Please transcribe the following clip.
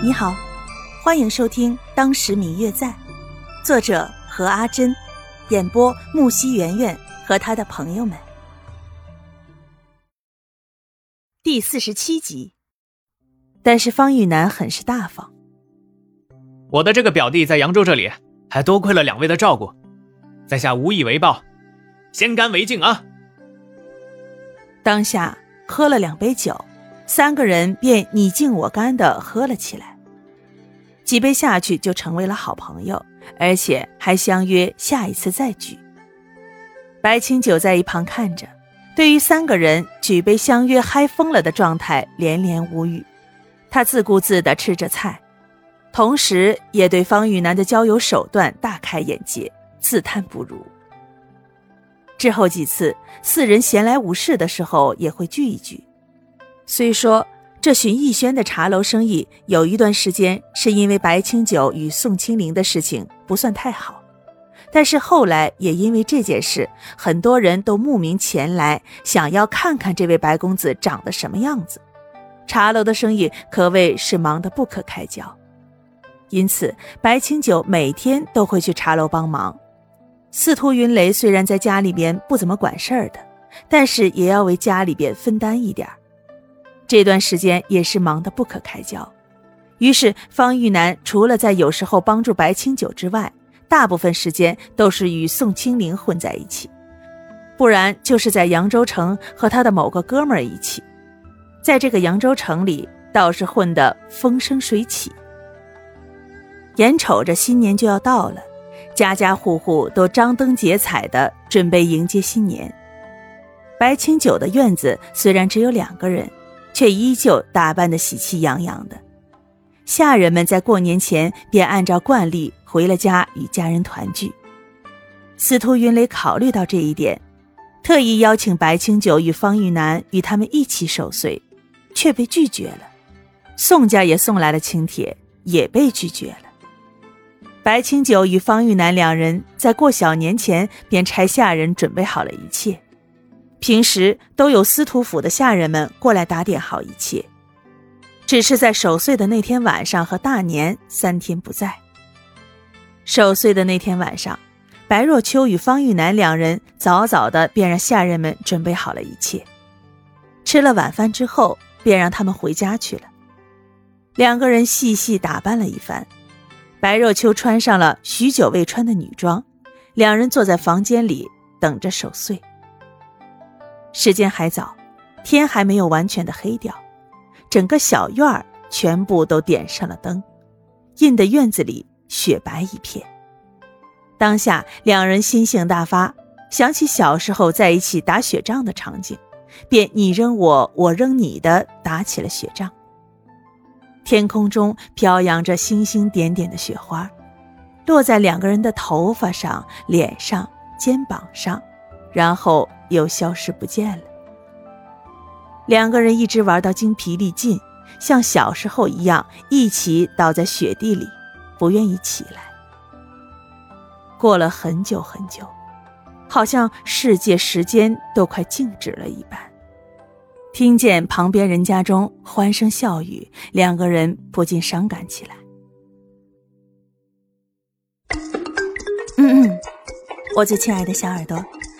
你好，欢迎收听《当时明月在》，作者何阿珍，演播木西圆圆和他的朋友们。第四十七集。但是方玉楠很是大方，我的这个表弟在扬州这里，还多亏了两位的照顾，在下无以为报，先干为敬啊！当下喝了两杯酒。三个人便你敬我干的喝了起来，几杯下去就成为了好朋友，而且还相约下一次再聚。白清九在一旁看着，对于三个人举杯相约嗨疯了的状态连连无语。他自顾自地吃着菜，同时也对方玉楠的交友手段大开眼界，自叹不如。之后几次四人闲来无事的时候也会聚一聚。虽说这寻逸轩的茶楼生意有一段时间是因为白清九与宋清灵的事情不算太好，但是后来也因为这件事，很多人都慕名前来，想要看看这位白公子长得什么样子。茶楼的生意可谓是忙得不可开交，因此白清九每天都会去茶楼帮忙。司徒云雷虽然在家里边不怎么管事儿的，但是也要为家里边分担一点儿。这段时间也是忙得不可开交，于是方玉楠除了在有时候帮助白清九之外，大部分时间都是与宋清灵混在一起，不然就是在扬州城和他的某个哥们儿一起，在这个扬州城里倒是混得风生水起。眼瞅着新年就要到了，家家户户都张灯结彩的准备迎接新年。白清九的院子虽然只有两个人。却依旧打扮得喜气洋洋的，下人们在过年前便按照惯例回了家与家人团聚。司徒云雷考虑到这一点，特意邀请白清九与方玉楠与他们一起守岁，却被拒绝了。宋家也送来了请帖，也被拒绝了。白清九与方玉楠两人在过小年前便差下人准备好了一切。平时都有司徒府的下人们过来打点好一切，只是在守岁的那天晚上和大年三天不在。守岁的那天晚上，白若秋与方玉楠两人早早的便让下人们准备好了一切，吃了晚饭之后，便让他们回家去了。两个人细细打扮了一番，白若秋穿上了许久未穿的女装，两人坐在房间里等着守岁。时间还早，天还没有完全的黑掉，整个小院儿全部都点上了灯，映得院子里雪白一片。当下两人心性大发，想起小时候在一起打雪仗的场景，便你扔我，我扔你的打起了雪仗。天空中飘扬着星星点点的雪花，落在两个人的头发上、脸上、肩膀上，然后。又消失不见了。两个人一直玩到精疲力尽，像小时候一样，一起倒在雪地里，不愿意起来。过了很久很久，好像世界时间都快静止了一般。听见旁边人家中欢声笑语，两个人不禁伤感起来。嗯嗯，我最亲爱的小耳朵。